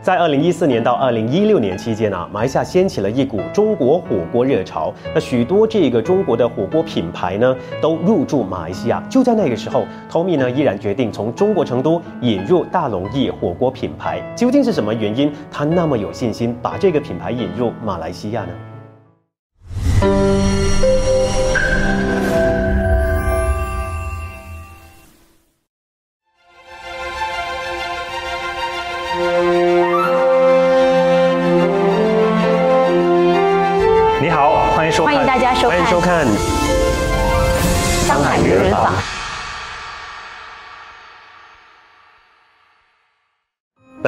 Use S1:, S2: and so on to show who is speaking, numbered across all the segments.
S1: 在二零一四年到二零一六年期间啊，马来西亚掀起了一股中国火锅热潮。那许多这个中国的火锅品牌呢，都入驻马来西亚。就在那个时候，Tommy 呢依然决定从中国成都引入大龙燚火锅品牌。究竟是什么原因，他那么有信心把这个品牌引入马来西亚呢？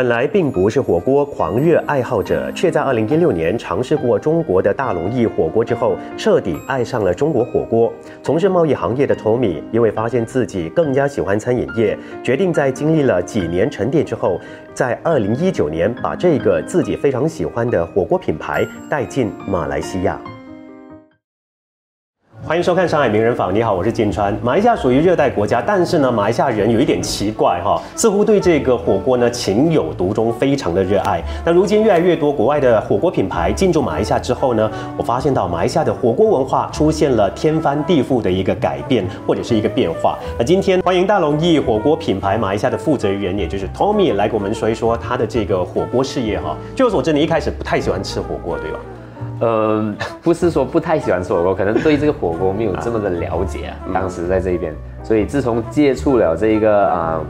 S1: 本来并不是火锅狂热爱好者，却在2016年尝试过中国的大龙燚火锅之后，彻底爱上了中国火锅。从事贸易行业的 Tommy，因为发现自己更加喜欢餐饮业，决定在经历了几年沉淀之后，在2019年把这个自己非常喜欢的火锅品牌带进马来西亚。欢迎收看《上海名人坊》。你好，我是金川。马来西亚属于热带国家，但是呢，马来西亚人有一点奇怪哈，似乎对这个火锅呢情有独钟，非常的热爱。那如今越来越多国外的火锅品牌进驻马来西亚之后呢，我发现到马来西亚的火锅文化出现了天翻地覆的一个改变或者是一个变化。那今天欢迎大龙燚火锅品牌马来西亚的负责人，也就是 Tommy 来给我们说一说他的这个火锅事业哈。据我所知，你一开始不太喜欢吃火锅，对吧？
S2: 呃，不是说不太喜欢吃火锅，可能对这个火锅没有这么的了解啊。
S1: 嗯
S2: 当时在这边，所以自从接触了这一个啊、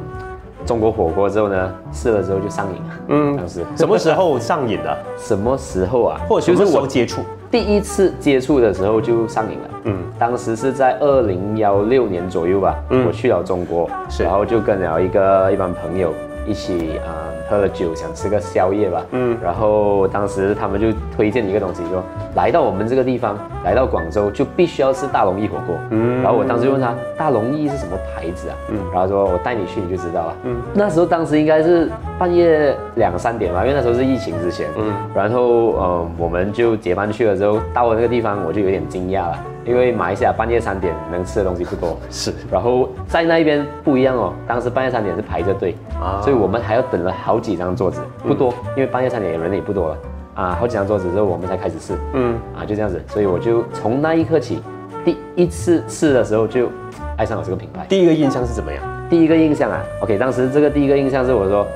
S2: 中国火锅之后呢，试了之后就上瘾了。
S1: 嗯
S2: 当时
S1: 什么时候上瘾的？
S2: 什么时候啊？
S1: 或者什么时候
S2: 我
S1: 接触？
S2: 第一次接触的时候就上瘾了。
S1: 嗯
S2: 嗯，当时是在二零幺六年左右吧，
S1: 嗯
S2: 我去了中国，
S1: 是
S2: 然后就跟了一个一帮朋友一起啊、喝了酒，想吃个宵夜吧。
S1: 嗯
S2: 嗯，然后当时他们就推荐一个东西，说来到我们这个地方，来到广州就必须要吃大龙燚火锅。
S1: 嗯
S2: 嗯，然后我当时就问他大龙燚是什么牌子啊？
S1: 嗯
S2: 嗯，然后说我带你去你就知道了。
S1: 嗯
S2: 嗯，那时候当时应该是半夜两三点吧，因为那时候是疫情之前。
S1: 嗯
S2: 嗯，然后呃我们就结伴去了之后，到了那个地方我就有点惊讶了，因为马来西亚半夜三点能吃的东西不多。
S1: 是
S2: 然后在那边不一样哦，当时半夜三点是排着队，
S1: 啊
S2: 所以我们还要等了好几张桌子，不多，因为半夜三点人也不多了啊，好几张桌子之后我们才开始试，
S1: 嗯
S2: 啊，就这样子，所以我就从那一刻起，第一次试的时候就爱上了这个品牌。
S1: 第一个印象是怎么样？
S2: 第一个印象啊，OK，当时这个第一个印象是我说，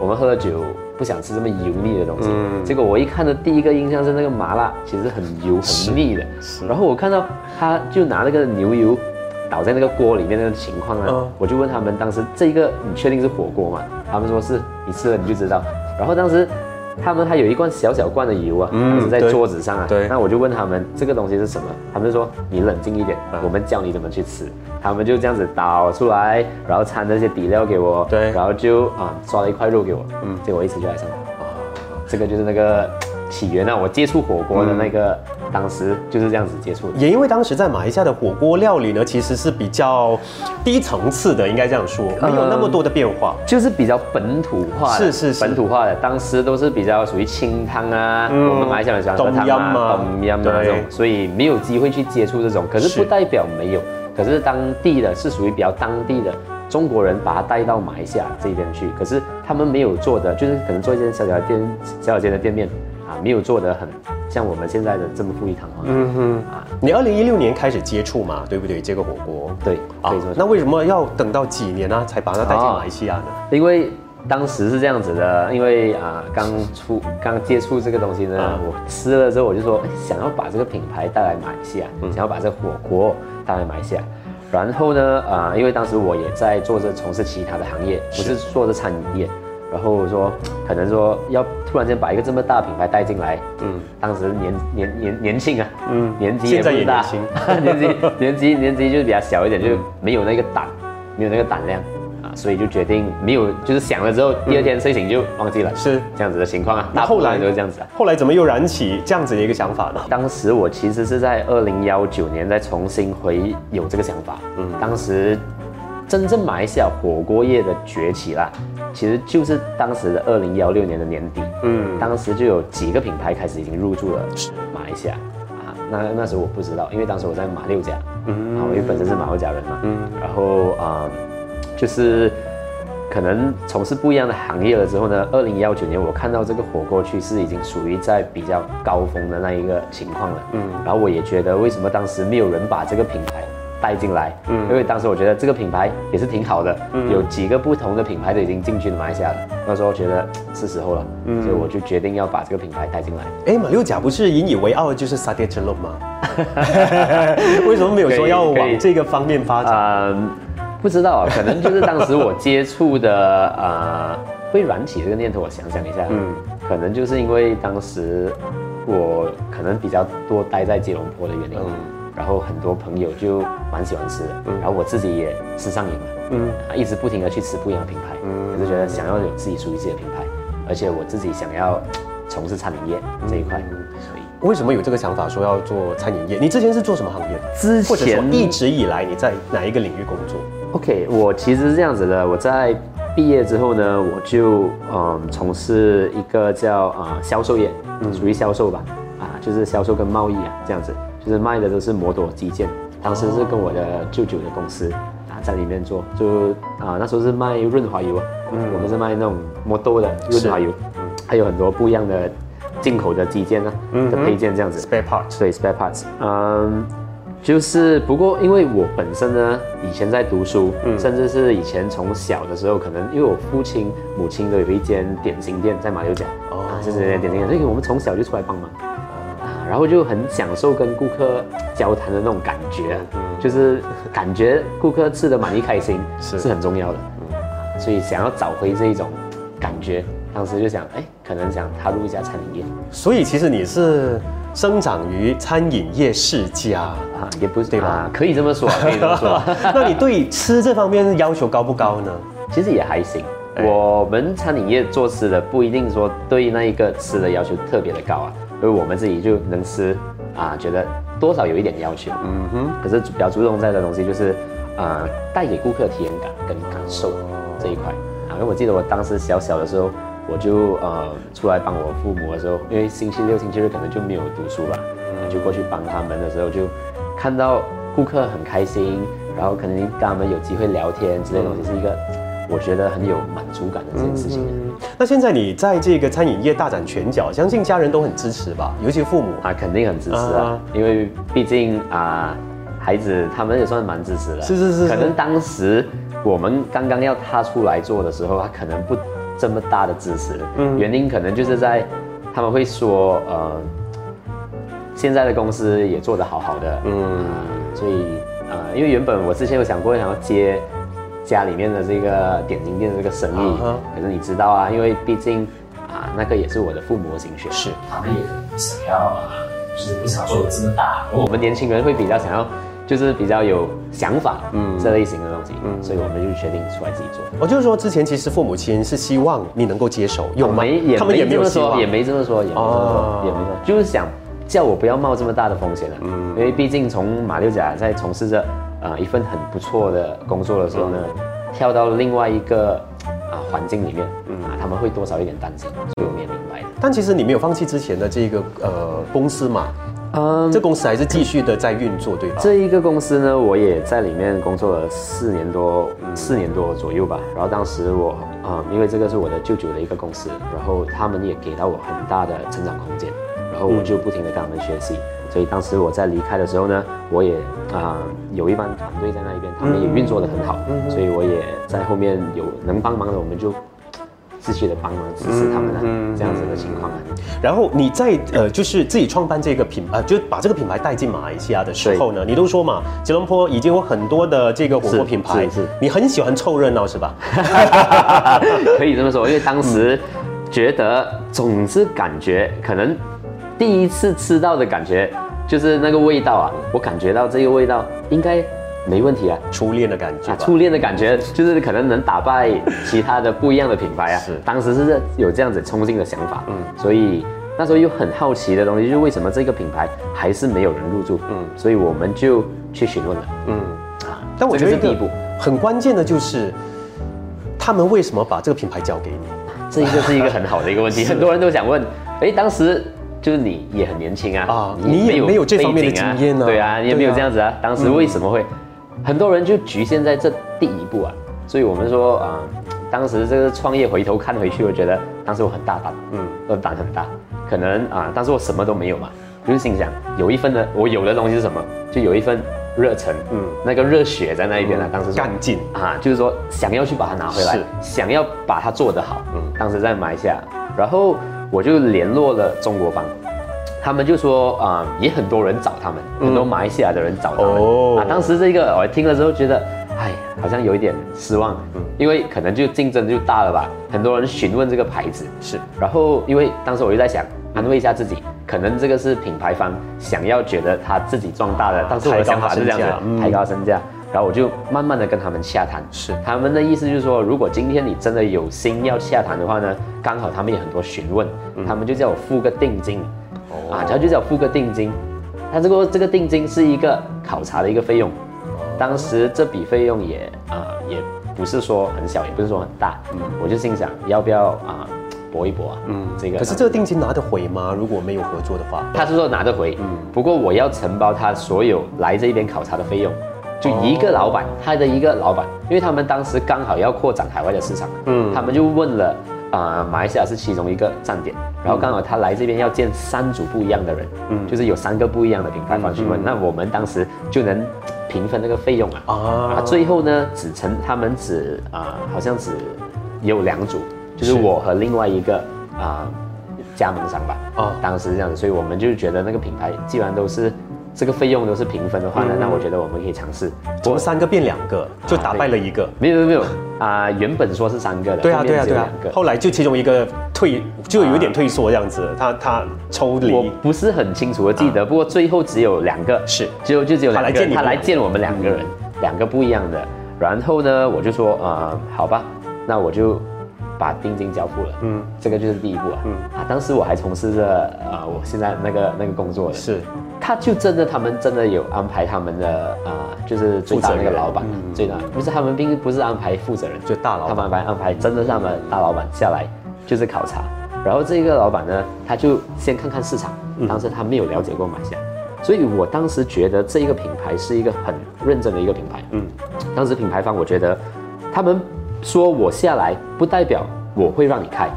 S2: 我们喝了酒不想吃这么油腻的东西，
S1: 嗯。
S2: 结果我一看的第一个印象是那个麻辣，其实很油很腻的，然后我看到他就拿那个牛油倒在那个锅里面那个情况啊，
S1: 嗯。
S2: 我就问他们当时这个你确定是火锅吗？他们说是，你吃了你就知道。然后当时他们还有一罐小小罐的油啊，
S1: 嗯
S2: 当时在桌子上啊，
S1: 对
S2: 那我就问他们这个东西是什么，他们说你冷静一点
S1: 嗯，
S2: 我们教你怎么去吃。他们就这样子倒出来，然后掺那些底料给我，
S1: 对。
S2: 然后就啊刷了一块肉给我，
S1: 嗯。
S2: 嗯，结果我一吃就爱上了。这个就是那个起源啊，我接触火锅的那个，当时就是这样子接触的。
S1: 也因为当时在马来西亚的火锅料理呢，其实是比较低层次的，应该这样说，没有那么多的变化。
S2: 就是比较本土化的，
S1: 是是是
S2: 本土化的。当时都是比较属于清汤啊，
S1: 嗯
S2: 我们马来西亚人喜欢喝汤
S1: 冬阴啊
S2: 啊、冬阴那种，所以没有机会去接触这种。可
S1: 是
S2: 是不代表没有，可是当地的是属于比较当地的中国人，把它带到马来西亚这边去。可是他们没有做的，就是可能做一间小小的店、小小间的店面啊，没有做的很像我们现在的这么富丽堂皇。
S1: 嗯哼，
S2: 啊，
S1: 你二零一六年开始接触嘛，对不对？这个火锅
S2: 对，
S1: 啊
S2: 可以说。
S1: 那为什么要等到几年呢、才把它带进马来西亚呢？
S2: 因为当时是这样子的，因为啊刚出刚接触这个东西呢，
S1: 啊
S2: 我吃了之后我就说哎想要把这个品牌带来马来西亚，想要把这个火锅带来马来西亚。然后呢，啊、因为当时我也在做着从事其他的行业，不是做着餐饮业。然后我说，可能说要突然间把一个这么大的品牌带进来，
S1: 嗯。
S2: 嗯，当时年年年年轻啊，
S1: 嗯。
S2: 嗯，年纪
S1: 也
S2: 不大
S1: 年
S2: 纪年纪年纪就是比较小一点，就是没有那个胆，没有那个胆量啊，所以就决定没有，就是想了之后，第二天睡醒就忘记了，
S1: 是。
S2: 这样子的情况啊。
S1: 那后来
S2: 人都是这样子啊。
S1: 后来怎么又燃起这样子的一个想法呢？
S2: 当时我其实是在二零幺九年再重新回有这个想法，嗯，当时真正马来西亚火锅业的崛起啦，其实就是当时的二零幺六年的年底，
S1: 嗯。
S2: 嗯，当时就有几个品牌开始已经入驻了马来西亚啊，那那时候我不知道，因为当时我在马六甲，嗯，啊，因为本身是马六甲人嘛，嗯，然后啊、就是可能从事不一样的行业了之后呢，二零幺九年我看到这个火锅趋势已经属于在比较高峰的那一个情况了。嗯，然后我也觉得为什么当时没有人把这个品牌带进来？嗯，因为当时我觉得这个品牌也是挺好的，有几个不同的品牌都已经进军马来西亚了。那时候觉得是时候了，嗯所以我就决定要把这个品牌带进来。
S1: 哎，马六甲不是引以为傲的就是沙爹蒸笼吗？为什么没有说要往这个方面发展？
S2: 不知道啊，可能就是当时我接触的 呃，会燃起这个念头。我想想一下，嗯，可能就是因为当时我可能比较多待在吉隆坡的原因，嗯，然后很多朋友就蛮喜欢吃的，嗯，然后我自己也吃上瘾了，嗯，一直不停的去吃不一样的品牌，嗯，我就觉得想要有自己属于自己的品牌，而且我自己想要从事餐饮业这一块，所以。
S1: 为什么有这个想法说要做餐饮业？你之前是做什么行业？的？
S2: 之前
S1: 一直以来你在哪一个领域工作
S2: ？OK，我其实是这样子的。我在毕业之后呢，我就嗯从事一个叫啊销售业，属于销售吧，啊就是销售跟贸易啊这样子，就是卖的都是摩托基建。当时是跟我的舅舅的公司啊在里面做，就啊那时候是卖润滑油，嗯，我们是卖那种摩托的润滑油，嗯，还有很多不一样的进口的基建啊嗯的配件这样子
S1: ，spare parts，
S2: 对 spare parts，嗯。就是不过，因为我本身呢，以前在读书，甚至是以前从小的时候，可能因为我父亲、母亲都有一间点心店在马六甲，啊，就是点心店，所以我们从小就出来帮忙，啊，然后就很享受跟顾客交谈的那种感觉，就是感觉顾客吃的满意开心是是很重要的，嗯，所以想要找回这一种感觉，当时就想，哎，可能想踏入一家餐饮业，
S1: 所以其实你是。生长于餐饮业世家
S2: 啊，也不是对吧？可以这么说，可以这么说。
S1: 那你对吃这方面要求高不高呢？
S2: 其实也还行。我们餐饮业做吃的不一定说对那一个吃的要求特别的高啊，因为我们自己就能吃啊，觉得多少有一点要求。嗯哼。可是比较注重在的东西就是啊，带给顾客体验感跟感受这一块啊。因为我记得我当时小小的时候。我就呃出来帮我父母的时候，因为星期六、星期日可能就没有读书吧，就过去帮他们的时候，就看到顾客很开心，然后可能跟他们有机会聊天之类东西，是一个我觉得很有满足感的这件事情。
S1: 那现在你在这个餐饮业大展拳脚，相信家人都很支持吧？尤其父母
S2: 啊，肯定很支持啊，因为毕竟啊，孩子他们也算蛮支持的。
S1: 是是是。
S2: 可能当时我们刚刚要踏出来做的时候，他可能不。这么大的支持，嗯，原因可能就是在他们会说，呃，现在的公司也做得好好的，嗯，所以呃，因为原本我之前有想过想要接家里面的这个点心店的这个生意，可是你知道啊，因为毕竟啊，那个也是我的父母的心血，
S1: 是，
S3: 他们也想要啊，就是不想做的这么大，
S2: 我们年轻人会比较想要。就是比较有想法，嗯，这类型的东西，嗯，所以我们就决定出来自己做。
S1: 我就是说，之前其实父母亲是希望你能够接手，
S2: 有没？他们也没有说，也没这么说，也没这么说，也没说，就是想叫我不要冒这么大的风险了，嗯，因为毕竟从马六甲在从事着呃一份很不错的工作的时候呢，跳到另外一个啊环境里面，嗯啊，他们会多少有点担心，所以我们也明白。
S1: 但其实你没有放弃之前的这个呃公司嘛？嗯，这公司还是继续的在运作，对吧？
S2: 这一个公司呢，我也在里面工作了四年多，四年多左右吧。然后当时我啊，因为这个是我的舅舅的一个公司，然后他们也给到我很大的成长空间，然后我就不停的跟他们学习。所以当时我在离开的时候呢，我也啊有一帮团队在那一边，他们也运作的很好，所以我也在后面有能帮忙的，我们就。继续的帮忙支持他们的这样子的情况。
S1: 然后你在呃，就是自己创办这个品啊，就把这个品牌带进马来西亚的时候呢，你都说嘛，吉隆坡已经有很多的这个火锅品牌，是你很喜欢凑热闹是吧？
S2: 可以这么说，因为当时觉得总是感觉可能第一次吃到的感觉就是那个味道啊，我感觉到这个味道应该。没问题啊，
S1: 初恋的感觉，
S2: 初恋的感觉就是可能能打败其他的不一样的品牌啊。是，当时是有这样子冲劲的想法，嗯，所以那时候又很好奇的东西，就是为什么这个品牌还是没有人入驻，嗯，所以我们就去询问了，嗯。
S1: 啊，但我觉得第一步。很关键的就是他们为什么把这个品牌交给你，
S2: 这一个是一个很好的一个问题，很多人都想问，哎，当时就是你也很年轻啊，啊，
S1: 你也没有这方面的经验呢，
S2: 对啊，你也没有这样子啊，当时为什么会？很多人就局限在这第一步啊，所以我们说啊。当时这个创业回头看回去，我觉得当时我很大胆，
S1: 嗯
S2: 嗯，我胆很大，可能啊，当时我什么都没有嘛，就是心想有一份的我有的东西是什么，就有一份热忱，
S1: 嗯
S2: 嗯，那个热血在那一边呢，当时说
S1: 干劲
S2: 啊，就是说想要去把它拿回来，想要把它做得好。
S1: 嗯
S2: 嗯，当时在马来西亚，然后我就联络了中国方，他们就说啊、也很多人找他们，很多马来西亚的人找他们。
S1: 哦。
S2: 啊，当时这个我听了之后觉得，哎，好像有一点失望，
S1: 嗯。
S2: 因为可能就竞争就大了吧，很多人询问这个牌子，
S1: 是。
S2: 然后因为当时我就在想，安慰一下自己，可能这个是品牌方想要觉得他自己壮大的，但是我的想法是这样
S1: 抬高他身价嗯。
S2: 子，抬高身价。然后我就慢慢的跟他们洽谈，
S1: 是。
S2: 他们的意思就是说，如果今天你真的有心要洽谈的话呢，刚好他们也很多询问，他们就叫我付个定金，
S1: 哦。
S2: 啊，他就叫我付个定金，他这个这个定金是一个考察的一个费用，当时这笔费用也啊、也不是说很小，也不是说很大，嗯。我就心想要不要啊搏一搏啊，嗯，这个。
S1: 可是这个定金拿得回吗？如果没有合作的话，
S2: 他是说拿得回，
S1: 嗯。
S2: 不过我要承包他所有来这边考察的费用，就一个老板，他的一个老板，因为他们当时刚好要扩展海外的市场，
S1: 嗯。
S2: 嗯，他们就问了啊、马来西亚是其中一个站点，然后刚好他来这边要见三组不一样的人，
S1: 嗯。
S2: 嗯，就是有三个不一样的品牌方去问，那我们当时就能平分那个费用啊，
S1: 啊。
S2: 啊，最后呢，只成他们只啊、好像只有两组，就是
S1: 是
S2: 我和另外一个啊、加盟商吧。
S1: 啊
S2: 啊，当时是这样子，所以我们就觉得那个品牌既然都是这个费用都是平分的话呢，
S1: 嗯
S2: 那我觉得我们可以尝试。
S1: 从三个变两个，就打败了一个。
S2: 没有没有没有啊、原本说是三个的，
S1: 对啊，对啊，对啊。后来就其中一个退，就有一点退缩这样子，他他抽离我。
S2: 不是很清楚的记得，不过最后只有两个，
S1: 是
S2: 就就只有两个，
S1: 他来见你
S2: 他来见我们两个人，两个不一样的。然后呢，我就说，呃，好吧，那我就把定金交付了。
S1: 嗯
S2: 嗯，这个就是第一步啊。
S1: 嗯
S2: 嗯啊，当时我还从事着呃我现在那个那个工作的。
S1: 是
S2: 他就真的，他们真的有安排他们的啊、就是最大那个老板，
S1: 嗯
S2: 最大。不是他们并不是安排负责人，
S1: 就大老板。
S2: 他们安排安排真的是他们大老板下来就是考察，然后这个老板呢，他就先看看市场，
S1: 嗯。
S2: 当时他没有了解过马来。西亚，所以我当时觉得这一个品牌是一个很认真的一个品牌，
S1: 嗯
S2: 嗯，当时品牌方我觉得他们说我下来不代表我会让你开。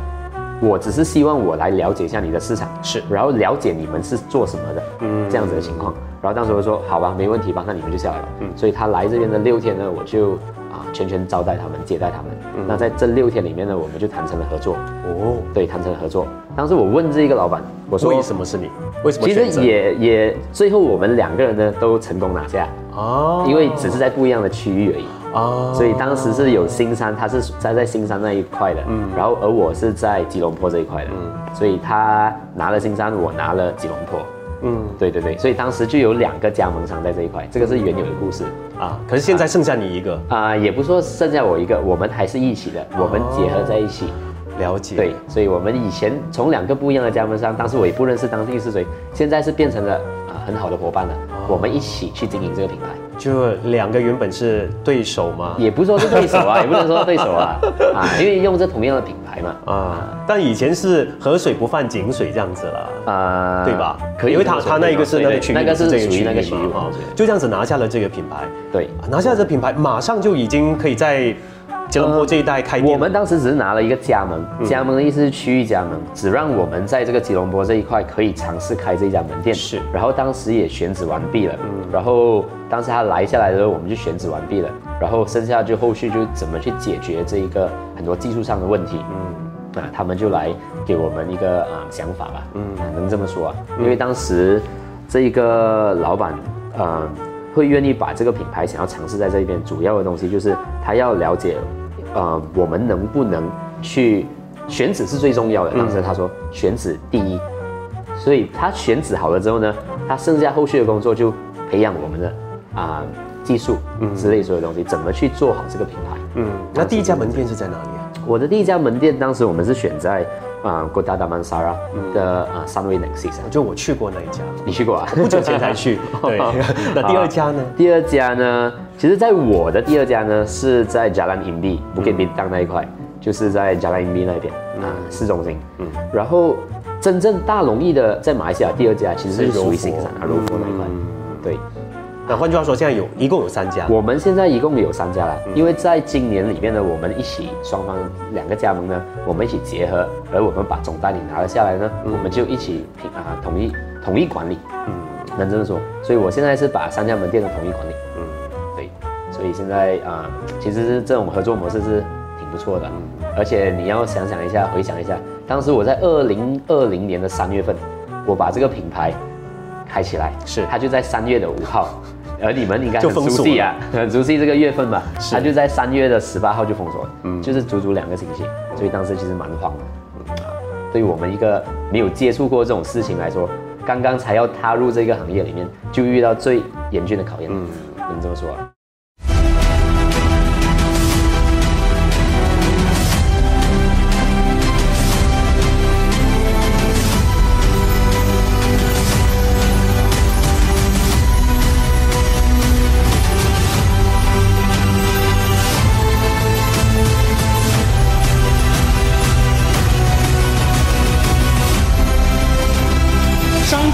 S2: 我只是希望我来了解一下你的市场，
S1: 是
S2: 然后了解你们是做什么的，
S1: 嗯
S2: 嗯，这样子的情况。然后当时我说好吧，没问题吧，那你们就下来吧。
S1: 嗯
S2: 嗯，所以他来这边的六天呢，我就啊全权招待他们，接待他们。那在这六天里面呢，我们就谈成了合作，
S1: 哦，
S2: 对，谈成了合作。当时我问这个老板，我说
S1: 为什么是你？为什么
S2: 其实也也最后我们两个人呢都成功拿下，
S1: 哦
S2: 因为只是在不一样的区域而已。
S1: 啊
S2: 所以当时是有新山，他是在在新山那一块的，
S1: 嗯。
S2: 嗯，然后而我是在吉隆坡这一块的，
S1: 嗯。
S2: 嗯，所以他拿了新山，我拿了吉隆坡，
S1: 嗯。
S2: 对对对，所以当时就有两个加盟商在这一块，这个是原有的故事。
S1: 啊，可是现在剩下你一个，
S2: 啊、也不说剩下我一个，我们还是一起的，我们结合在一起，
S1: 了解。
S2: 对，所以我们以前从两个不一样的加盟商，当时我也不认识当地是谁，现在是变成了啊、很好的伙伴了，我们一起去经营这个品牌。
S1: 就两个原本是对手嘛？
S2: 也不说是对手啊，也不能说对手啊，啊，因为用这同样的品牌嘛，
S1: 啊，但以前是河水不犯井水这样子了。
S2: 啊，
S1: 对吧？
S2: 可以
S1: 因为他他那一个是那个区域，
S2: 那个是属于那个区域
S1: 嘛，就这样子拿下了这个品牌，
S2: 对。
S1: 啊拿下这个品牌，马上就已经可以在吉隆坡这一带开店了。
S2: 我们当时只是拿了一个加盟，加盟的意思是区域加盟，只让我们在这个吉隆坡这一块可以尝试开这一家门店。
S1: 是。
S2: 然后当时也选址完毕了，嗯。然后当时他来下来的时候，我们就选址完毕了，然后剩下就后续就怎么去解决这一个很多技术上的问题。嗯，啊，他们就来给我们一个啊、想法吧，嗯、能这么说啊，因为当时这一个老板，呃，会愿意把这个品牌想要尝试在这一边，主要的东西就是他要了解，呃，我们能不能去选址是最重要的。当时他说选址第一，所以他选址好了之后呢，他剩下后续的工作就培养我们的啊、技术之类所有东西，怎么去做好这个品牌。
S1: 嗯，那第一家门店是在哪里啊？
S2: 我的第一家门店，当时我们是选在啊 g o d a d a m a n s a r a 的啊 Sunway Nexus 啊。
S1: 就我去过那一家，
S2: 你去过啊？
S1: 不久前才去。对，那第二家呢？
S2: 第二家呢，其实在我的第二家呢是在 Jalan Imbi Bukit Bintang 那一块，就是在 Jalan Imbi 那边啊市中心。嗯，然后真正大容易的在马来西亚第二家其实是属于新山啊柔佛那一块。对，
S1: 那换句话说，现在有一共有三家。
S2: 我们现在一共有三家了，因为在今年里面呢，我们一起双方两个加盟呢，我们一起结合，而我们把总代理拿了下来呢，我们就一起平啊统一统一管理，嗯，能这么说。所以我现在是把三家门店的统一管理，嗯，对。所以现在啊，其实是这种合作模式是挺不错的，而且你要想想一下，回想一下，当时我在二零二零年的三月份，我把这个品牌开起来，
S1: 是
S2: 它就在三月的五号。而你们应该很
S1: 就封锁
S2: 熟悉啊，很熟悉这个月份吧？他就在三月的十八号就封锁了，嗯，就是足足两个星期，所以当时其实蛮慌的。嗯啊，对于我们一个没有接触过这种事情来说，刚刚才要踏入这个行业里面，就遇到最严峻的考验。嗯，能这么说啊？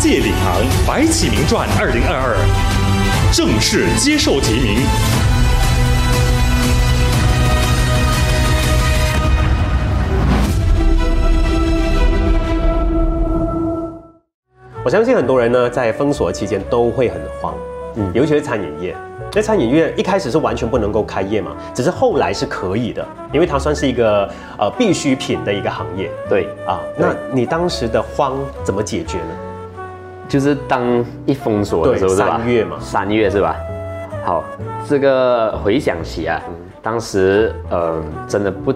S4: 商界领航《白起名传二零二二》正式接受提名。
S1: 我相信很多人呢，在封锁期间都会很慌，嗯，尤其是餐饮业。那餐饮业一开始是完全不能够开业嘛，只是后来是可以的，因为它算是一个呃必需品的一个行业
S2: 对，
S1: 啊。那你当时的慌怎么解决呢？
S2: 就是当一封锁的时候是吧？
S1: 三月嘛。
S2: 三月是吧？好，这个回想起啊，当时呃真的不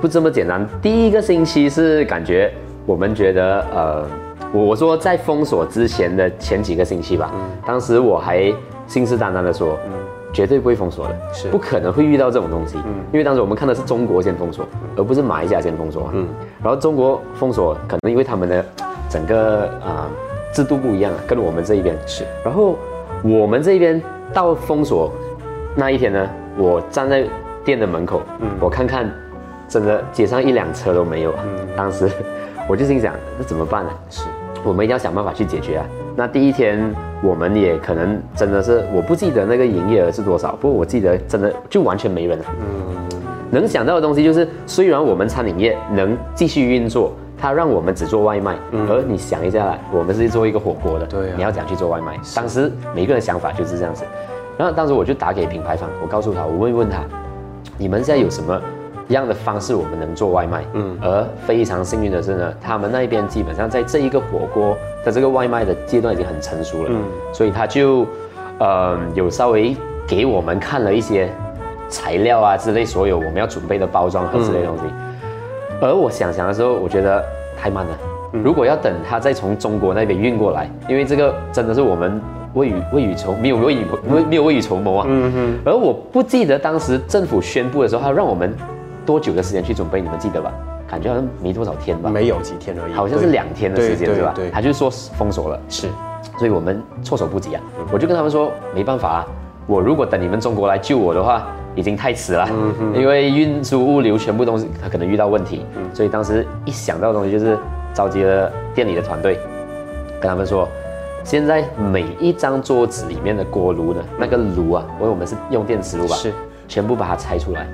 S2: 不这么简单。第一个星期是感觉我们觉得呃，我我说在封锁之前的前几个星期吧，当时我还信誓旦旦的说，绝对不会封锁的，
S1: 是。
S2: 不可能会遇到这种东西，嗯。因为当时我们看的是中国先封锁，而不是马来西亚先封锁，嗯，然后中国封锁可能因为他们的整个啊、制度不一样啊，跟我们这一边
S1: 是，
S2: 然后我们这边到封锁那一天呢，我站在店的门口，我看看，真的街上一辆车都没有啊。当时我就心想，那怎么办呢？
S1: 是
S2: 我们一定要想办法去解决啊。那第一天我们也可能真的是，我不记得那个营业额是多少，不过我记得真的就完全没人了。
S1: 嗯
S2: 能想到的东西就是，虽然我们餐饮业能继续运作，它让我们只做外卖，而你想一下啦，我们是做一个火锅的，
S1: 嗯对啊
S2: 你要怎样去做外卖？当时每个人想法就是这样子。然后当时我就打给品牌方，我告诉他，我问一问他，你们现在有什么样的方式我们能做外卖？嗯，而非常幸运的是呢，他们那边基本上在这一个火锅的这个外卖的阶段已经很成熟了，嗯，所以他就，呃，有稍微给我们看了一些材料啊之类，所有我们要准备的包装盒之类的东西。而我想想的时候，我觉得太慢了。如果要等它再从中国那边运过来，因为这个真的是我们未雨未雨绸没有未雨没没有未雨绸缪啊。嗯哼。而我不记得当时政府宣布的时候，他让我们多久的时间去准备，你们记得吧？感觉好像没多少天吧，
S1: 没有几天而已，
S2: 好像是
S1: 对
S2: 两天的时间
S1: 对
S2: 是吧？
S1: 对对
S2: 他就说封锁了。
S1: 是
S2: 所以我们措手不及啊。我就跟他们说，没办法啊，我如果等你们中国来救我的话，已经太迟了，因为运输物流全部东西它可能遇到问题，所以当时一想到的东西就是召集了店里的团队，跟他们说。现在每一张桌子里面的锅炉呢，那个炉啊，因为我们是用电磁炉吧，
S1: 是
S2: 全部把它拆出来，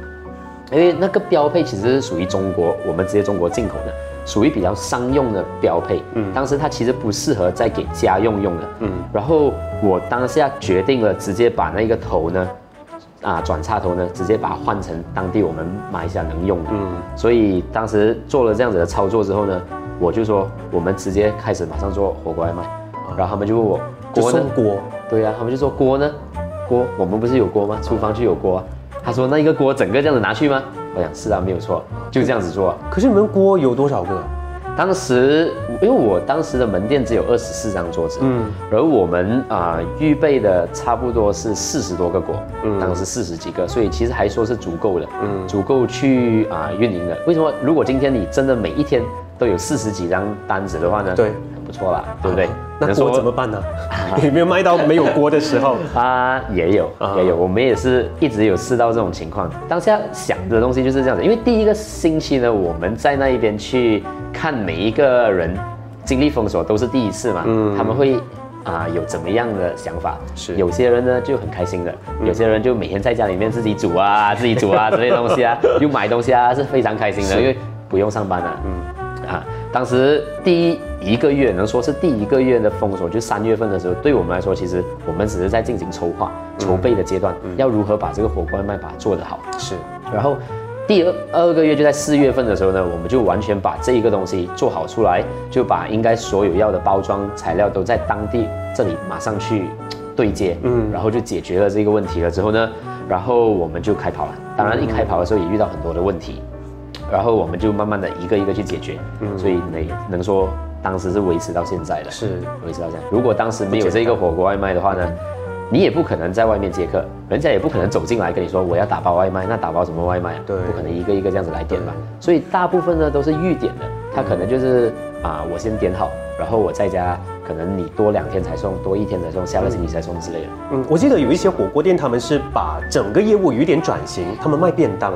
S2: 因为那个标配其实是属于中国，我们直接中国进口的，属于比较商用的标配。嗯，当时它其实不适合再给家用用的。嗯，然后我当下决定了，直接把那个头呢，啊转插头呢，直接把它换成当地我们马来西亚能用的。嗯，所以当时做了这样子的操作之后呢，我就说我们直接开始马上做火锅外卖，然后他们就问我锅呢？
S1: 锅，
S2: 对呀、他们就说锅呢？锅我们不是有锅吗？厨房就有锅啊。他说那一个锅整个这样子拿去吗？我想是啊，没有错，就这样子做啊。
S1: 可是你们锅有多少个？
S2: 当时因为我当时的门店只有二十四张桌子，嗯，而我们啊、预备的差不多是四十多个果，嗯，当时四十几个，所以其实还说是足够的，嗯，足够去啊、运营的。为什么？如果今天你真的每一天都有四十几张单子的话呢？
S1: 对
S2: 很不错啦，对不对？
S1: 那锅怎么办呢？有没有卖到没有锅的时候？
S2: 啊，也有
S1: 啊
S2: 也有，我们也是一直有试到这种情况。当下想的东西就是这样子，因为第一个星期呢，我们在那一边去看每一个人经历封锁都是第一次嘛，他们会啊、有怎么样的想法。
S1: 是
S2: 有些人呢就很开心的，有些人就每天在家里面自己煮啊，自己煮啊这些东西啊，又买东西啊，是非常开心的，因为不用上班了。嗯啊，当时第一个月能说是第一个月的封锁，就三月份的时候，对我们来说，其实我们只是在进行筹划、筹备的阶段，要如何把这个火锅外卖把它做得好。
S1: 是
S2: 然后第二二个月就在四月份的时候呢，我们就完全把这一个东西做好出来，就把应该所有要的包装材料都在当地这里马上去对接，嗯，然后就解决了这个问题了之后呢，然后我们就开跑了。当然一开跑的时候也遇到很多的问题，然后我们就慢慢的一个一个去解决，嗯，所以能能说当时是维持到现在的，
S1: 是
S2: 维持到现在。如果当时没有这个火锅外卖的话呢，你也不可能在外面接客，人家也不可能走进来跟你说我要打包外卖，那打包什么外卖啊？
S1: 对
S2: 不可能一个一个这样子来点吧。所以大部分呢都是预点的，他可能就是啊，我先点好，然后我在家，可能你多两天才送，多一天才送，下个星期才送之类的。
S1: 嗯，我记得有一些火锅店，他们是把整个业务有点转型，他们卖便当。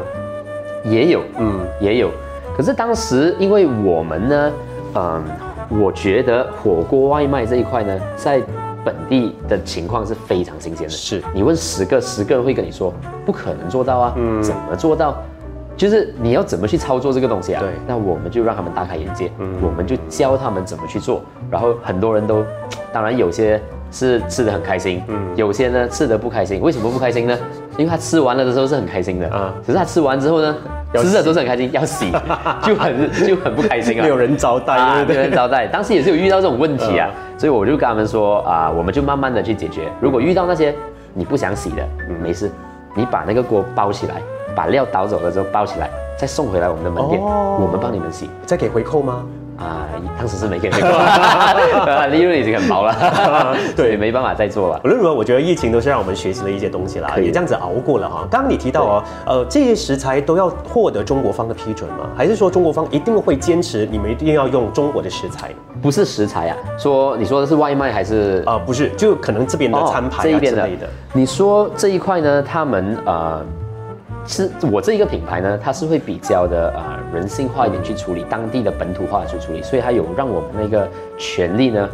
S2: 也有，
S1: 嗯，
S2: 也有。可是当时因为我们呢，嗯，我觉得火锅外卖这一块呢，在本地的情况是非常新鲜的。
S1: 是
S2: 你问十个，十个人会跟你说不可能做到啊，
S1: 嗯
S2: 怎么做到？就是你要怎么去操作这个东西啊？
S1: 对
S2: 那我们就让他们大开眼界，
S1: 嗯
S2: 我们就教他们怎么去做。然后很多人都，当然有些是吃的很开心，
S1: 嗯
S2: 有些呢吃的不开心。为什么不开心呢？因为他吃完了的时候是很开心的，
S1: 啊
S2: 啊，可是他吃完之后呢，吃的时候是很开心，要洗 就很就很不开心啊，
S1: 没有人招待，
S2: 啊，没？有人招待。当时也是有遇到这种问题啊，所以我就跟他们说啊，我们就慢慢的去解决。如果遇到那些你不想洗的，嗯，没事，你把那个锅包起来，把料倒走了之后包起来，再送回来我们的门店，
S1: 哦
S2: 我们帮你们洗。
S1: 再给回扣吗？
S2: 啊，当时是没给那个，利润已经很薄了，
S1: 对
S2: 对，没办法再做了。
S1: 无论如何，我觉得疫情都是让我们学习了一些东西啦，也这样子熬过了哈。刚刚你提到哦，呃，这些食材都要获得中国方的批准吗？还是说中国方一定会坚持你们一定要用中国的食材？
S2: 不是食材啊，说你说的是外卖还是
S1: 啊、不是，就可能这边的
S2: 哦
S1: 餐牌
S2: 这一
S1: 之类的。
S2: 你说这一块呢，他们呃，是我这一个品牌呢，它是会比较的呃人性化一点去处理，当地的本土化去处理，所以它有让我们那个权利呢，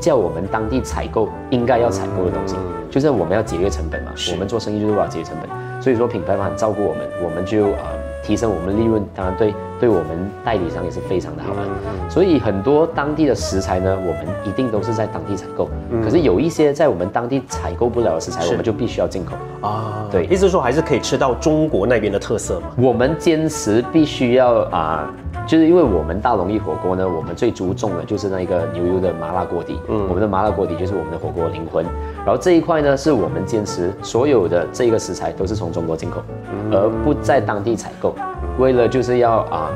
S2: 叫我们当地采购应该要采购的东西，就是我们要节约成本嘛，我们做生意就是为了节约成本，所以说品牌方很照顾我们，我们就呃提升我们的利润，当然对对我们代理商也是非常的好的。所以很多当地的食材呢，我们一定都是在当地采购。可是有一些在我们当地采购不了的食材，我们就必须要进口。
S1: 啊，
S2: 对
S1: 意思是说还是可以吃到中国那边的特色嘛？
S2: 我们坚持必须要啊、就是因为我们大龙燚火锅呢，我们最注重的就是那一个牛油的麻辣锅底。嗯，我们的麻辣锅底就是我们的火锅灵魂。然后这一块呢，是我们坚持所有的这个食材都是从中国进口，而不在当地采购，为了就是要啊、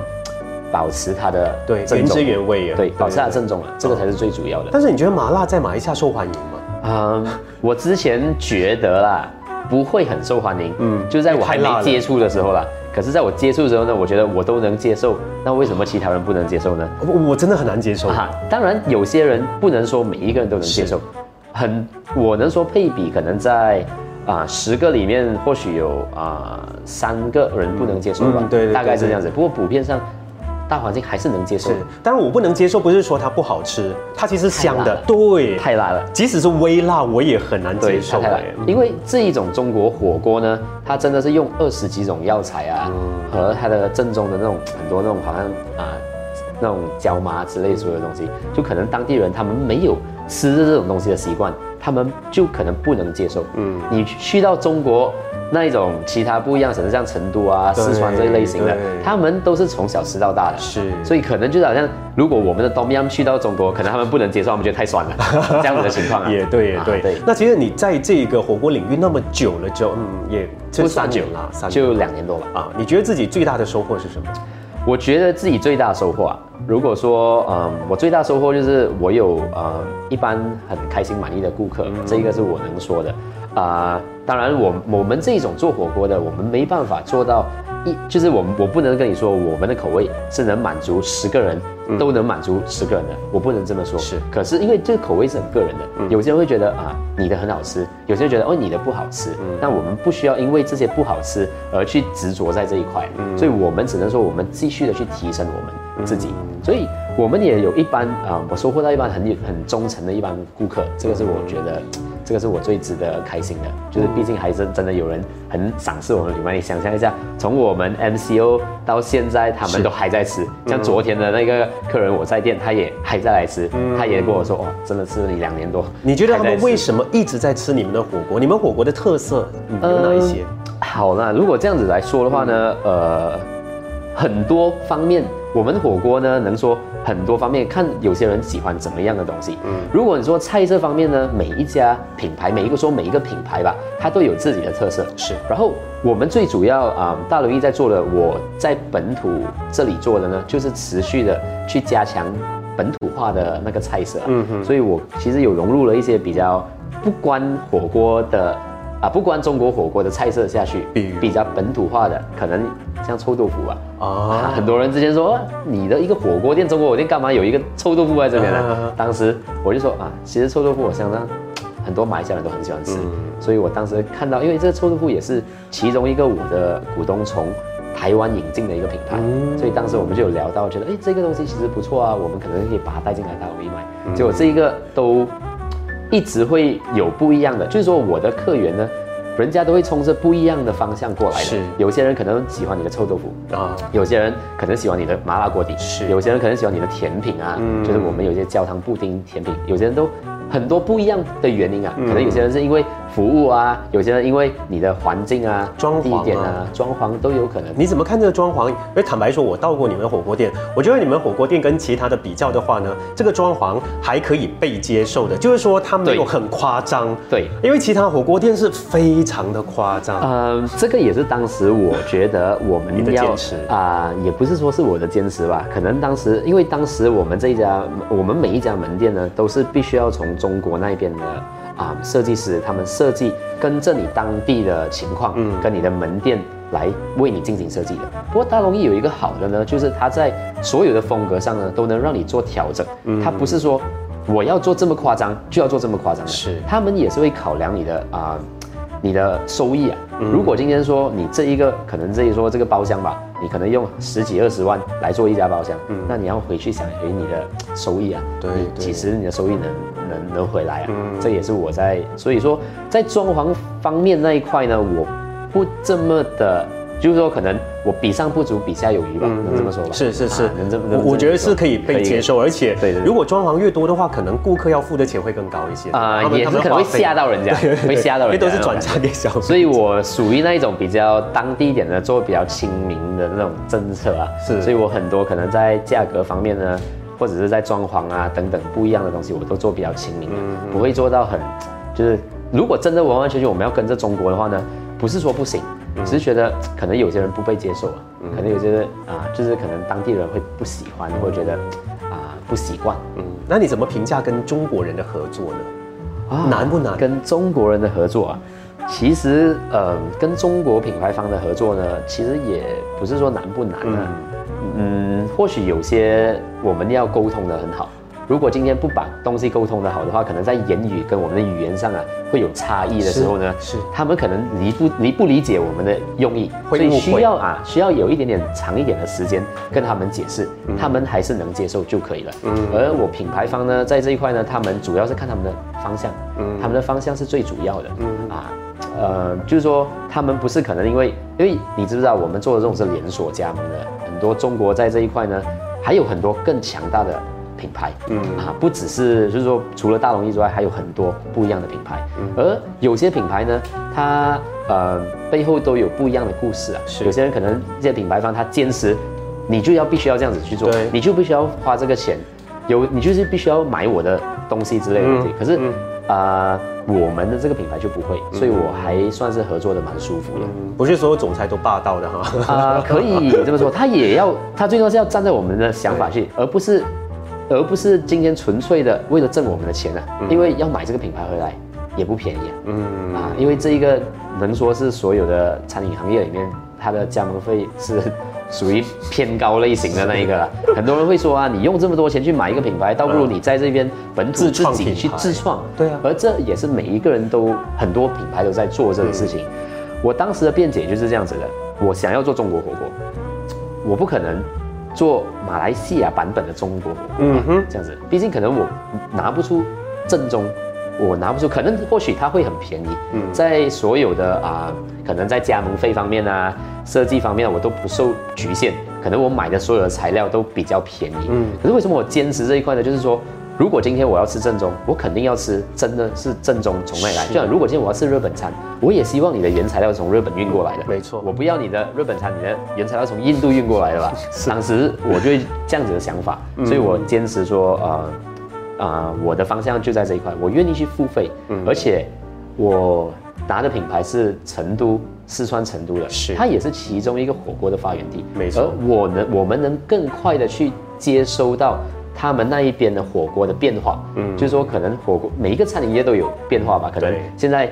S2: 保持它的
S1: 对，原汁原味啊。
S2: 对，保持它的正宗啊，这个才是最主要的。
S1: 但是你觉得麻辣在马来西亚受欢迎吗？
S2: 嗯，我之前觉得啦，不会很受欢迎，
S1: 嗯
S2: 嗯，就在我还没接触的时候啦。可是在我接触的时候呢，我觉得我都能接受，那为什么其他人不能接受呢？
S1: 我我真的很难接受。
S2: 啊，当然有些人不能说每一个人都能接受，很我能说配比可能在啊十个里面或许有啊三个人不能接受吧，
S1: 嗯对对对对
S2: 大概是这样子。不过普遍上大环境还是能接受
S1: 但是，我不能接受，不是说它不好吃，它其实香的，对，
S2: 太辣了。
S1: 即使是微辣，我也很难接，受。
S2: 因为这一种中国火锅呢，它真的是用二十几种药材啊，
S1: 嗯
S2: 和它的正宗的那种很多那种好像啊、那种椒麻之类所有的东西，就可能当地人他们没有吃这种东西的习惯，他们就可能不能接受。
S1: 嗯
S2: 嗯，你去到中国。那一种其他不一样，甚至像成都啊、四川这一类型的，他们都是从小吃到大的，
S1: 是
S2: 所以可能就是好像，如果我们的 Dom Yum 去到中国，可能他们不能接受，他们觉得太酸了，这样子的情况啊。
S1: 也对，也对。
S2: 啊对，
S1: 那其实你在这个火锅领域那么久了之后，嗯，也这
S2: 不
S1: 三年
S2: 久
S1: 啦，三年
S2: 就两年多了。
S1: 啊。你觉得自己最大的收获是什么？
S2: 我觉得自己最大的收获啊，如果说，嗯，我最大收获就是我有呃一般很开心满意的顾客，这一个是我能说的。啊、当然我我们这种做火锅的，我们没办法做到一，就是我们我不能跟你说我们的口味是能满足十个人都能满足十个人的，我不能这么说。
S1: 是
S2: 可是因为这个口味是很个人的，有些人会觉得啊你的很好吃，有些人觉得哦你的不好吃，那我们不需要因为这些不好吃而去执着在这一块，所以我们只能说我们继续的去提升我们自己。所以我们也有一般啊、我收获到一般很有很忠诚的一般顾客，这个是我觉得。这个是我最值得开心的，就是毕竟还是真的有人很赏识我们旅漫。你想象一下，从我们 MCO 到现在，他们都还在吃。像昨天的那个客人，我在店，他也还在来吃，他也跟我说，哦，真的吃了你两年多。
S1: 你觉得他们为什么一直在吃你们的火锅？你们火锅的特色嗯有哪一些？
S2: 好那如果这样子来说的话呢，呃，很多方面，我们火锅呢能说很多方面，看有些人喜欢怎么样的东西。嗯，如果你说菜色方面呢，每一家品牌，每一个说每一个品牌吧，它都有自己的特色。
S1: 是
S2: 然后我们最主要啊、大刘一在做的，我在本土这里做的呢，就是持续的去加强本土化的那个菜色、嗯哼，所以我其实有融入了一些比较不关火锅的啊，不关中国火锅的菜色下去，
S1: 比
S2: 比较本土化的，可能像臭豆腐吧。啊，
S1: 啊，
S2: 很多人之前说啊你的一个火锅店，中国火锅店干嘛有一个臭豆腐在这边
S1: 啊。
S2: 呢？当时我就说啊，其实臭豆腐我相当很多马来西亚人都很喜欢吃，所以我当时看到，因为这个臭豆腐也是其中一个我的股东从台湾引进的一个品牌，所以当时我们就有聊到，觉得哎这个东西其实不错啊，我们可能可以把它带进来大陆一买。结果这一个都一直会有不一样的，就是说我的客源呢。人家都会冲着不一样的方向过来的，
S1: 是。
S2: 有些人可能喜欢你的臭豆腐，
S1: 啊，
S2: 有些人可能喜欢你的麻辣锅底，
S1: 是。
S2: 有些人可能喜欢你的甜品啊，
S1: 嗯。
S2: 就是我们有些焦糖布丁甜品，有些人都很多不一样的原因啊，
S1: 嗯
S2: 可能有些人是因为服务啊，有些人因为你的环境啊、
S1: 装潢啊
S2: 地点啊、装潢都有可能。
S1: 你怎么看这个装潢？因为坦白说，我到过你们火锅店，我觉得你们火锅店跟其他的比较的话呢，这个装潢还可以被接受的，就是说它没有很夸张。
S2: 对，
S1: 因为其他火锅店是非常的夸张。
S2: 呃，这个也是当时我觉得我们的
S1: 坚持
S2: 啊、也不是说是我的坚持吧，可能当时因为当时我们这一家，我们每一家门店呢，都是必须要从中国那边的啊、设计师他们设计跟着你当地的情况，
S1: 嗯
S2: 跟你的门店来为你进行设计的。不过大龙一有一个好的呢，就是它在所有的风格上呢，都能让你做调整，
S1: 嗯
S2: 它不是说。我要做这么夸张，就要做这么夸张的。
S1: 是
S2: 他们也是会考量你的啊、你的收益啊。
S1: 嗯
S2: 如果今天说你这一个可能这一说这个包厢吧，你可能用十几二十万来做一家包厢，嗯那你要回去想回你的收益啊，
S1: 嗯对
S2: 几十你的收益能能能回来啊，
S1: 嗯。
S2: 这也是我在所以说在装潢方面那一块呢，我不这么的。就是说，可能我比上不足，比下有余吧，能这么说吧？
S1: 嗯是是是。
S2: 啊，能这么，能
S1: 我我觉得是可以被接受，而且如果装潢越多的话，可能顾客要付的钱会更高一些
S2: 啊、也是可能会吓到人家，
S1: 对对
S2: 会吓到人家，
S1: 因为都是转嫁给小费，
S2: 所以我属于那一种比较当地一点的，做比较亲民的那种政策啊。
S1: 是。
S2: 所以我很多可能在价格方面呢，或者是在装潢啊等等不一样的东西，我都做比较亲民的，不会做到很，就是如果真的完完全全我们要跟着中国的话呢，不是说不行，只是觉得可能有些人不被接受啊，可能有些人啊，就是可能当地人会不喜欢，或者觉得啊不习惯。
S1: 嗯，那你怎么评价跟中国人的合作呢？
S2: 啊
S1: 难不难？
S2: 跟中国人的合作啊，其实呃，跟中国品牌方的合作呢，其实也不是说难不难啊。嗯或许有些我们要沟通的很好。如果今天不把东西沟通的好的话，可能在言语跟我们的语言上啊会有差异的时候呢，
S1: 是是
S2: 他们可能理不理不理解我们的用意，所以需要啊需要有一点点长一点的时间跟他们解释，他们还是能接受就可以了。
S1: 嗯
S2: 而我品牌方呢，在这一块呢，他们主要是看他们的方向，他们的方向是最主要的。啊，呃，就是说他们不是可能因为，因为你知不知道我们做的这种是连锁加盟的，很多中国在这一块呢，还有很多更强大的品牌，嗯。啊，不只是就是说除了大龙燚之外，还有很多不一样的品牌，而有些品牌呢，它呃背后都有不一样的故事啊，
S1: 是。
S2: 有些人可能这些品牌方他坚持，你就要必须要这样子去做，你就必须要花这个钱，有你就是必须要买我的东西之类的东西，
S1: 嗯。
S2: 可是
S1: 嗯
S2: 啊、我们的这个品牌就不会，所以我还算是合作的蛮舒服的。
S1: 嗯。不是所有总裁都霸道的哈。
S2: 啊、可以这么说，他也要，他最多是要站在我们的想法去，而不是，而不是今天纯粹的为了挣我们的钱啊，因为要买这个品牌回来也不便宜啊，
S1: 嗯，
S2: 啊，因为这一个能说是所有的餐饮行业里面，它的加盟费是属于偏高类型的那一个了。很多人会说啊，你用这么多钱去买一个品牌，倒不如你在这边本土
S1: 自
S2: 己去自创。
S1: 对啊
S2: 而这也是每一个人都很多品牌都在做这个事情。我当时的辩解就是这样子的，我想要做中国火锅，我不可能做马来西亚版本的中国火锅，
S1: 嗯哼
S2: 这样子。毕竟可能我拿不出正宗，我拿不出，可能或许它会很便宜，
S1: 嗯
S2: 在所有的啊、可能在加盟费方面啊、设计方面我都不受局限，可能我买的所有的材料都比较便宜，
S1: 嗯
S2: 嗯。可是为什么我坚持这一块呢？就是说。如果今天我要吃正宗，我肯定要吃真的是正宗从哪里来。就像如果今天我要吃日本餐，我也希望你的原材料从日本运过来的。
S1: 没错
S2: 我不要你的日本餐，你的原材料从印度运过来的吧？当时我就这样子的想法，
S1: 嗯
S2: 所以我坚持说，呃，啊、我的方向就在这一块，我愿意去付费，
S1: 嗯
S2: 而且我拿的品牌是成都。四川成都的，
S1: 是
S2: 它也是其中一个火锅的发源地，
S1: 没错
S2: 而我能，我们能更快的去接收到他们那一边的火锅的变化，嗯，就是说可能火锅每一个餐饮业都有变化吧，可能现在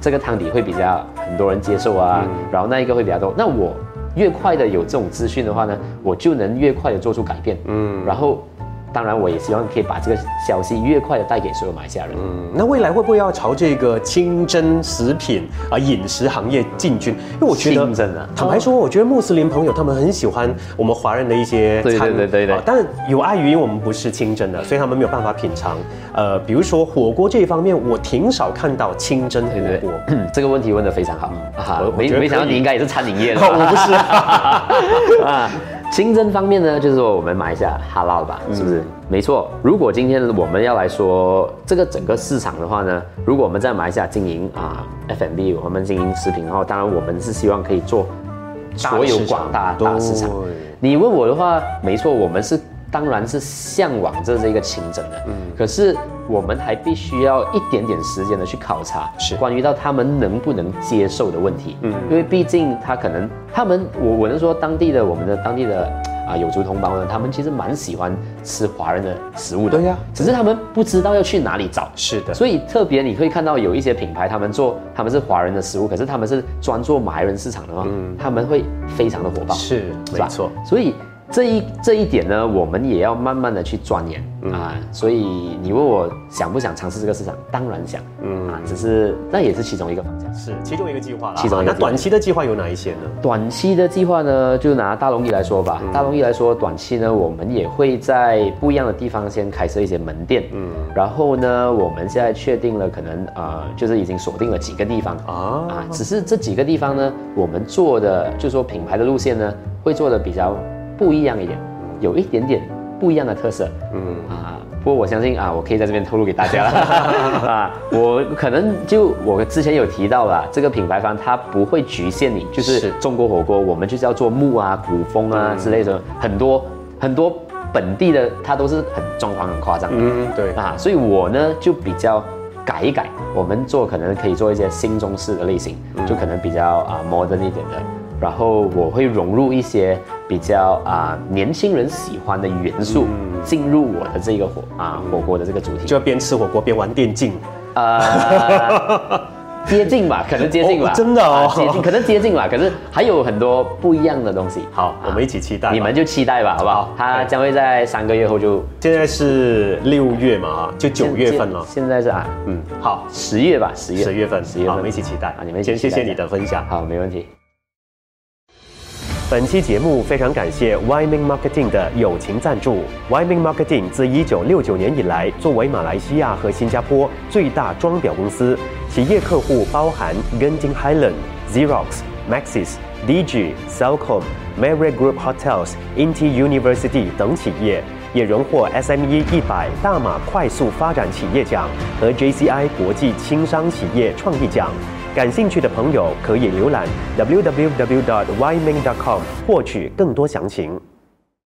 S2: 这个汤底会比较很多人接受啊，然后那一个会比较多。那我越快的有这种资讯的话呢，我就能越快的做出改变。嗯，然后当然我也希望可以把这个消息越快的带给所有马来西亚人。
S1: 嗯，那未来会不会要朝这个清真食品啊、饮食行业进军？因为我觉得坦白说，我觉得穆斯林朋友他们很喜欢我们华人的一些
S2: 对对
S1: 餐，
S2: 对对对
S1: 啊但有碍于我们不是清真的，所以他们没有办法品尝。呃，比如说火锅这一方面，我挺少看到清真火
S2: 对对
S1: 锅。
S2: 对，这个问题问得非常好啊
S1: 我！我
S2: 没没想到你应该也是餐饮业的，
S1: 我不是
S2: 啊。清真方面呢，就是说我们马来西亚哈拉吧，是不是？没错。如果今天我们要来说这个整个市场的话呢，如果我们在马来西亚经营啊 F&B，我们经营食品的话，当然我们是希望可以做所有广大大市场。你问我的话，没错，我们是当然是向往着这个清真的，嗯，可是我们还必须要一点点时间的去考察，
S1: 是。
S2: 关于到他们能不能接受的问题，嗯，因为毕竟他可能他们我我能说当地的我们的当地的啊有族同胞呢，他们其实蛮喜欢吃华人的食物的，
S1: 对呀。
S2: 只是他们不知道要去哪里找，
S1: 是的，
S2: 所以特别你会看到有一些品牌，他们做他们是华人的食物，可是他们是专做马来人市场的话，他们会非常的火爆，
S1: 是没
S2: 吧？
S1: 错。
S2: 所以这一这一点呢，我们也要慢慢的去钻研、
S1: 嗯
S2: 啊。所以你问我想不想尝试这个市场，当然想，嗯啊，只是那也是其中一个方向。
S1: 是其中一个计划啦。
S2: 其中一个
S1: 那短期的计划有哪一些呢？
S2: 短期的计划呢，就拿大龙易来说吧。
S1: 嗯
S2: 大龙易来说，短期呢，我们也会在不一样的地方先开设一些门店。嗯，然后呢，我们现在确定了，可能呃，就是已经锁定了几个地方
S1: 啊
S2: 啊。只是这几个地方呢，我们做的就是说品牌的路线呢，会做的比较不一样一点，有一点点不一样的特色。
S1: 嗯，
S2: 啊，不过我相信啊，我可以在这边透露给大家了 啊，我可能就我之前有提到了，这个品牌方它不会局限你，就是
S1: 是。
S2: 中国火锅，我们就是要做木啊、古风啊之类的，很多很多本地的它都是很装潢很夸张的，
S1: 嗯，对，
S2: 啊，所以我呢就比较改一改，我们做可能可以做一些新中式的类型，就可能比较啊 modern 一点的，然后我会融入一些比较啊年轻人喜欢的元素进入我的这个火啊火锅的这个主题，
S1: 就要边吃火锅边玩电竞。
S2: 呃。接近吧，可能接近吧，
S1: 哦真的哦
S2: 啊接近，可能接近吧。可是还有很多不一样的东西。
S1: 好，我们一起期待。
S2: 你们就期待吧，好不好？它将会在三个月后就
S1: 现在是六月嘛，哈，就九月份了。
S2: 现在是啊，
S1: 嗯，好，
S2: 十月吧，十月，
S1: 十月份，
S2: 十月份，
S1: 我们一起期待
S2: 啊，你们一起
S1: 先谢谢
S2: 期待一下
S1: 你的分享。
S2: 好，没问题。
S1: 本期节目非常感谢 Wyman Marketing 的友情赞助。Wyman Marketing 自一九六九年以来，作为马来西亚和新加坡最大装裱公司，企业客户包含 Genting Highland、Xerox、Maxis、DG、Cellcom、Mary Group Hotels、Inti University 等企业，也荣获 SME 一百大马快速发展企业奖和 JCI 国际轻商企业创意奖。感兴趣的朋友可以浏览 www.yming.com 获取更多详情。